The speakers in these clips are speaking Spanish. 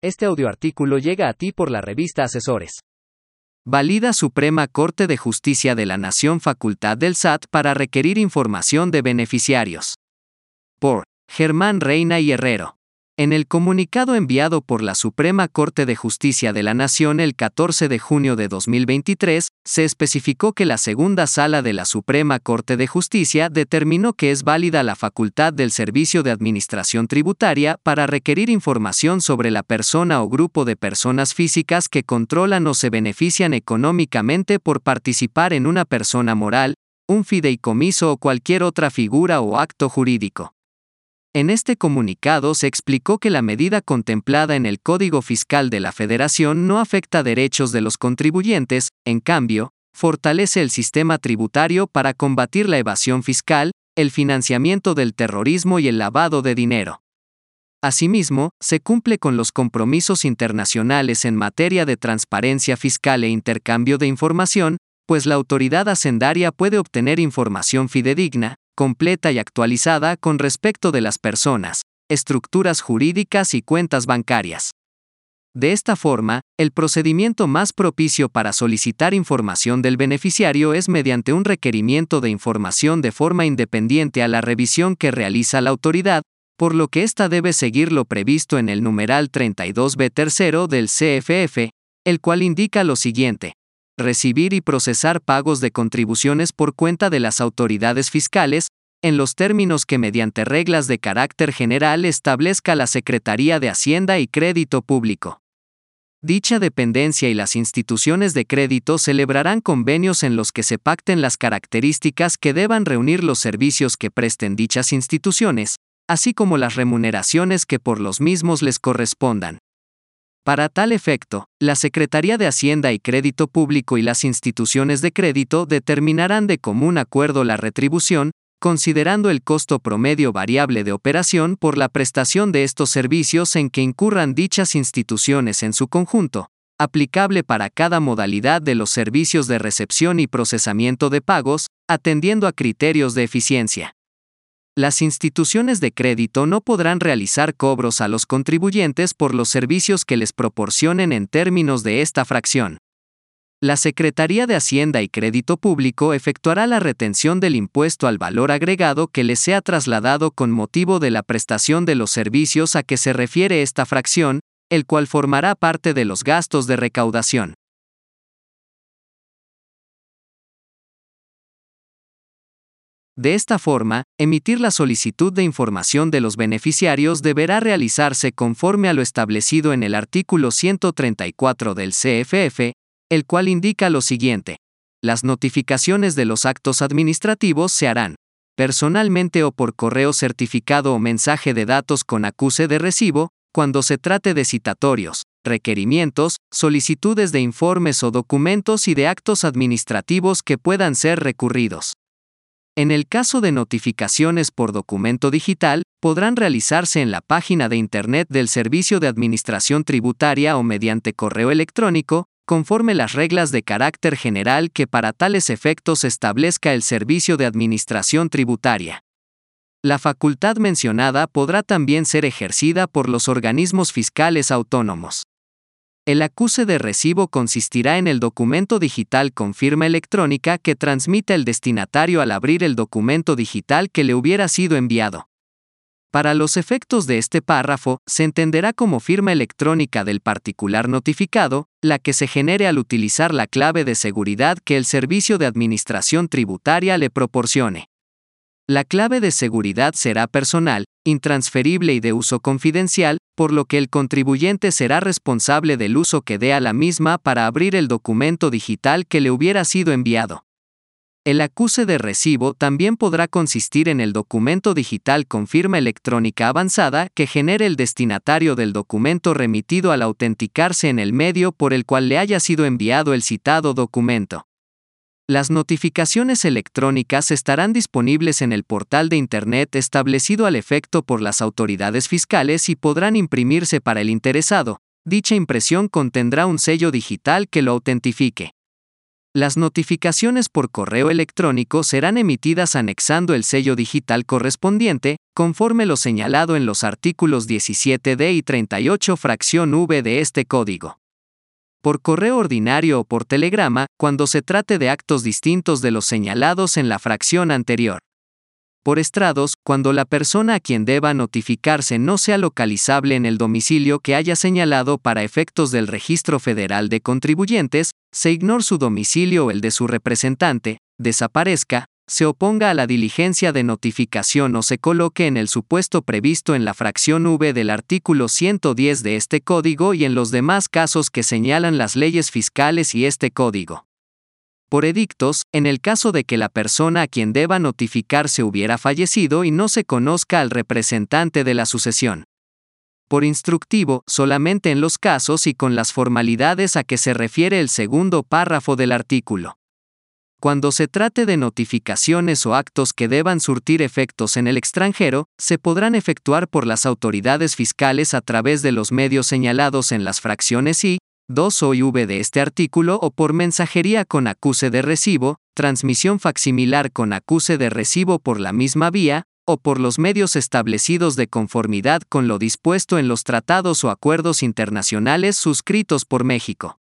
Este audioartículo llega a ti por la revista Asesores. Valida Suprema Corte de Justicia de la Nación facultad del SAT para requerir información de beneficiarios. Por Germán Reina y Herrero. En el comunicado enviado por la Suprema Corte de Justicia de la Nación el 14 de junio de 2023, se especificó que la segunda sala de la Suprema Corte de Justicia determinó que es válida la facultad del Servicio de Administración Tributaria para requerir información sobre la persona o grupo de personas físicas que controlan o se benefician económicamente por participar en una persona moral, un fideicomiso o cualquier otra figura o acto jurídico. En este comunicado se explicó que la medida contemplada en el Código Fiscal de la Federación no afecta derechos de los contribuyentes, en cambio, fortalece el sistema tributario para combatir la evasión fiscal, el financiamiento del terrorismo y el lavado de dinero. Asimismo, se cumple con los compromisos internacionales en materia de transparencia fiscal e intercambio de información, pues la autoridad hacendaria puede obtener información fidedigna, completa y actualizada con respecto de las personas, estructuras jurídicas y cuentas bancarias. De esta forma, el procedimiento más propicio para solicitar información del beneficiario es mediante un requerimiento de información de forma independiente a la revisión que realiza la autoridad, por lo que ésta debe seguir lo previsto en el numeral 32b tercero del CFF, el cual indica lo siguiente recibir y procesar pagos de contribuciones por cuenta de las autoridades fiscales, en los términos que mediante reglas de carácter general establezca la Secretaría de Hacienda y Crédito Público. Dicha dependencia y las instituciones de crédito celebrarán convenios en los que se pacten las características que deban reunir los servicios que presten dichas instituciones, así como las remuneraciones que por los mismos les correspondan. Para tal efecto, la Secretaría de Hacienda y Crédito Público y las instituciones de crédito determinarán de común acuerdo la retribución, considerando el costo promedio variable de operación por la prestación de estos servicios en que incurran dichas instituciones en su conjunto, aplicable para cada modalidad de los servicios de recepción y procesamiento de pagos, atendiendo a criterios de eficiencia las instituciones de crédito no podrán realizar cobros a los contribuyentes por los servicios que les proporcionen en términos de esta fracción. La Secretaría de Hacienda y Crédito Público efectuará la retención del impuesto al valor agregado que les sea trasladado con motivo de la prestación de los servicios a que se refiere esta fracción, el cual formará parte de los gastos de recaudación. De esta forma, emitir la solicitud de información de los beneficiarios deberá realizarse conforme a lo establecido en el artículo 134 del CFF, el cual indica lo siguiente. Las notificaciones de los actos administrativos se harán personalmente o por correo certificado o mensaje de datos con acuse de recibo, cuando se trate de citatorios, requerimientos, solicitudes de informes o documentos y de actos administrativos que puedan ser recurridos. En el caso de notificaciones por documento digital, podrán realizarse en la página de Internet del Servicio de Administración Tributaria o mediante correo electrónico, conforme las reglas de carácter general que para tales efectos establezca el Servicio de Administración Tributaria. La facultad mencionada podrá también ser ejercida por los organismos fiscales autónomos. El acuse de recibo consistirá en el documento digital con firma electrónica que transmite el destinatario al abrir el documento digital que le hubiera sido enviado. Para los efectos de este párrafo, se entenderá como firma electrónica del particular notificado, la que se genere al utilizar la clave de seguridad que el Servicio de Administración Tributaria le proporcione. La clave de seguridad será personal, intransferible y de uso confidencial, por lo que el contribuyente será responsable del uso que dé a la misma para abrir el documento digital que le hubiera sido enviado. El acuse de recibo también podrá consistir en el documento digital con firma electrónica avanzada que genere el destinatario del documento remitido al autenticarse en el medio por el cual le haya sido enviado el citado documento. Las notificaciones electrónicas estarán disponibles en el portal de Internet establecido al efecto por las autoridades fiscales y podrán imprimirse para el interesado. Dicha impresión contendrá un sello digital que lo autentifique. Las notificaciones por correo electrónico serán emitidas anexando el sello digital correspondiente, conforme lo señalado en los artículos 17d y 38 fracción v de este código. Por correo ordinario o por telegrama, cuando se trate de actos distintos de los señalados en la fracción anterior. Por estrados, cuando la persona a quien deba notificarse no sea localizable en el domicilio que haya señalado para efectos del Registro Federal de Contribuyentes, se ignore su domicilio o el de su representante, desaparezca, se oponga a la diligencia de notificación o se coloque en el supuesto previsto en la fracción V del artículo 110 de este código y en los demás casos que señalan las leyes fiscales y este código por edictos, en el caso de que la persona a quien deba notificarse hubiera fallecido y no se conozca al representante de la sucesión. Por instructivo, solamente en los casos y con las formalidades a que se refiere el segundo párrafo del artículo. Cuando se trate de notificaciones o actos que deban surtir efectos en el extranjero, se podrán efectuar por las autoridades fiscales a través de los medios señalados en las fracciones I, 2 o V de este artículo o por mensajería con acuse de recibo, transmisión facsimilar con acuse de recibo por la misma vía, o por los medios establecidos de conformidad con lo dispuesto en los tratados o acuerdos internacionales suscritos por México.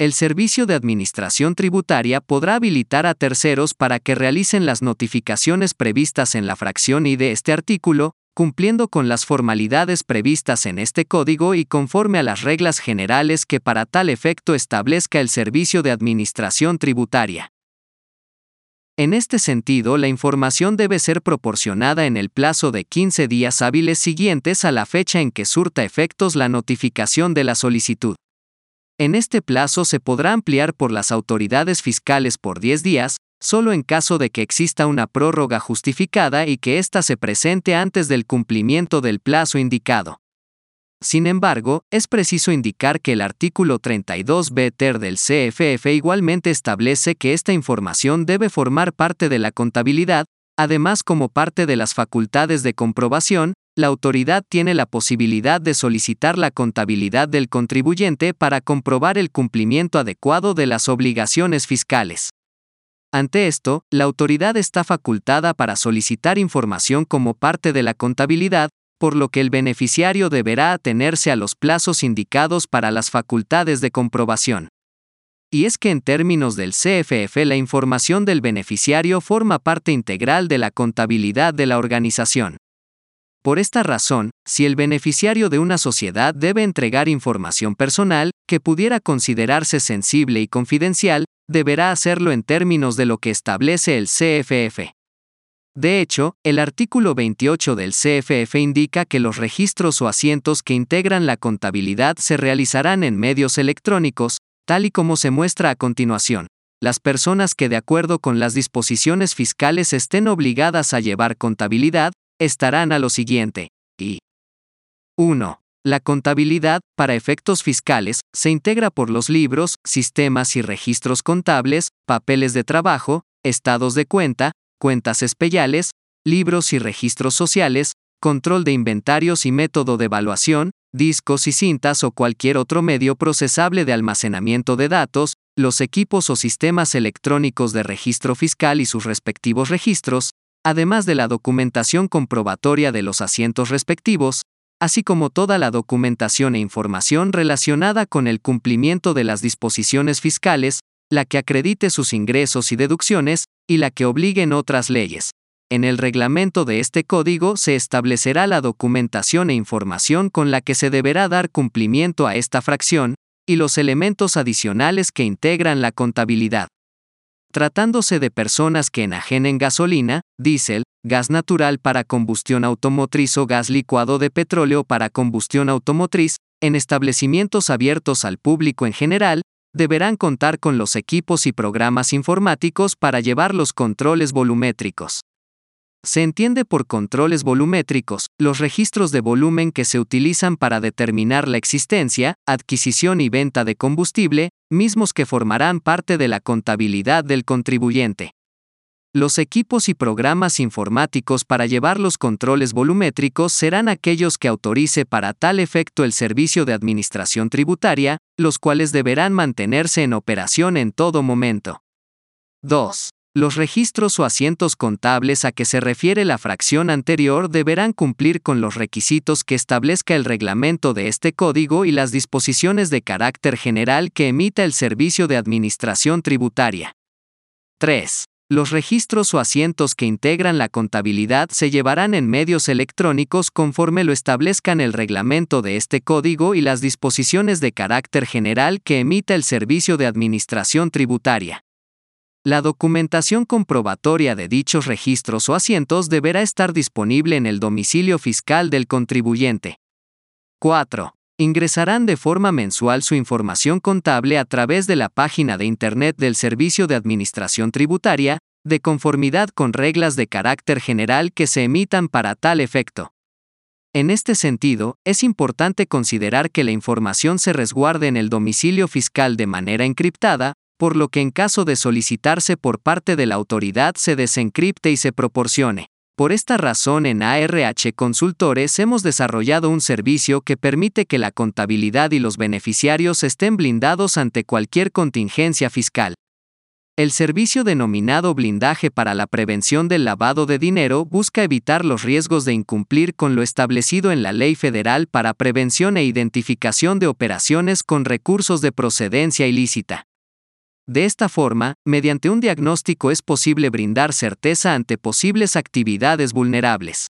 El Servicio de Administración Tributaria podrá habilitar a terceros para que realicen las notificaciones previstas en la fracción I de este artículo, cumpliendo con las formalidades previstas en este código y conforme a las reglas generales que para tal efecto establezca el Servicio de Administración Tributaria. En este sentido, la información debe ser proporcionada en el plazo de 15 días hábiles siguientes a la fecha en que surta efectos la notificación de la solicitud. En este plazo se podrá ampliar por las autoridades fiscales por 10 días, solo en caso de que exista una prórroga justificada y que ésta se presente antes del cumplimiento del plazo indicado. Sin embargo, es preciso indicar que el artículo 32b ter del CFF igualmente establece que esta información debe formar parte de la contabilidad, además como parte de las facultades de comprobación, la autoridad tiene la posibilidad de solicitar la contabilidad del contribuyente para comprobar el cumplimiento adecuado de las obligaciones fiscales. Ante esto, la autoridad está facultada para solicitar información como parte de la contabilidad, por lo que el beneficiario deberá atenerse a los plazos indicados para las facultades de comprobación. Y es que en términos del CFF la información del beneficiario forma parte integral de la contabilidad de la organización. Por esta razón, si el beneficiario de una sociedad debe entregar información personal, que pudiera considerarse sensible y confidencial, deberá hacerlo en términos de lo que establece el CFF. De hecho, el artículo 28 del CFF indica que los registros o asientos que integran la contabilidad se realizarán en medios electrónicos, tal y como se muestra a continuación. Las personas que de acuerdo con las disposiciones fiscales estén obligadas a llevar contabilidad, estarán a lo siguiente. Y 1. La contabilidad, para efectos fiscales, se integra por los libros, sistemas y registros contables, papeles de trabajo, estados de cuenta, cuentas especiales, libros y registros sociales, control de inventarios y método de evaluación, discos y cintas o cualquier otro medio procesable de almacenamiento de datos, los equipos o sistemas electrónicos de registro fiscal y sus respectivos registros, además de la documentación comprobatoria de los asientos respectivos, así como toda la documentación e información relacionada con el cumplimiento de las disposiciones fiscales, la que acredite sus ingresos y deducciones, y la que obliguen otras leyes. En el reglamento de este código se establecerá la documentación e información con la que se deberá dar cumplimiento a esta fracción, y los elementos adicionales que integran la contabilidad. Tratándose de personas que enajenen gasolina, diésel, gas natural para combustión automotriz o gas licuado de petróleo para combustión automotriz, en establecimientos abiertos al público en general, deberán contar con los equipos y programas informáticos para llevar los controles volumétricos. Se entiende por controles volumétricos los registros de volumen que se utilizan para determinar la existencia, adquisición y venta de combustible, mismos que formarán parte de la contabilidad del contribuyente. Los equipos y programas informáticos para llevar los controles volumétricos serán aquellos que autorice para tal efecto el Servicio de Administración Tributaria, los cuales deberán mantenerse en operación en todo momento. 2. Los registros o asientos contables a que se refiere la fracción anterior deberán cumplir con los requisitos que establezca el reglamento de este código y las disposiciones de carácter general que emita el Servicio de Administración Tributaria. 3. Los registros o asientos que integran la contabilidad se llevarán en medios electrónicos conforme lo establezcan el reglamento de este código y las disposiciones de carácter general que emita el Servicio de Administración Tributaria. La documentación comprobatoria de dichos registros o asientos deberá estar disponible en el domicilio fiscal del contribuyente. 4 ingresarán de forma mensual su información contable a través de la página de Internet del Servicio de Administración Tributaria, de conformidad con reglas de carácter general que se emitan para tal efecto. En este sentido, es importante considerar que la información se resguarde en el domicilio fiscal de manera encriptada, por lo que en caso de solicitarse por parte de la autoridad se desencripte y se proporcione. Por esta razón en ARH Consultores hemos desarrollado un servicio que permite que la contabilidad y los beneficiarios estén blindados ante cualquier contingencia fiscal. El servicio denominado blindaje para la prevención del lavado de dinero busca evitar los riesgos de incumplir con lo establecido en la Ley Federal para Prevención e Identificación de Operaciones con Recursos de Procedencia Ilícita. De esta forma, mediante un diagnóstico es posible brindar certeza ante posibles actividades vulnerables.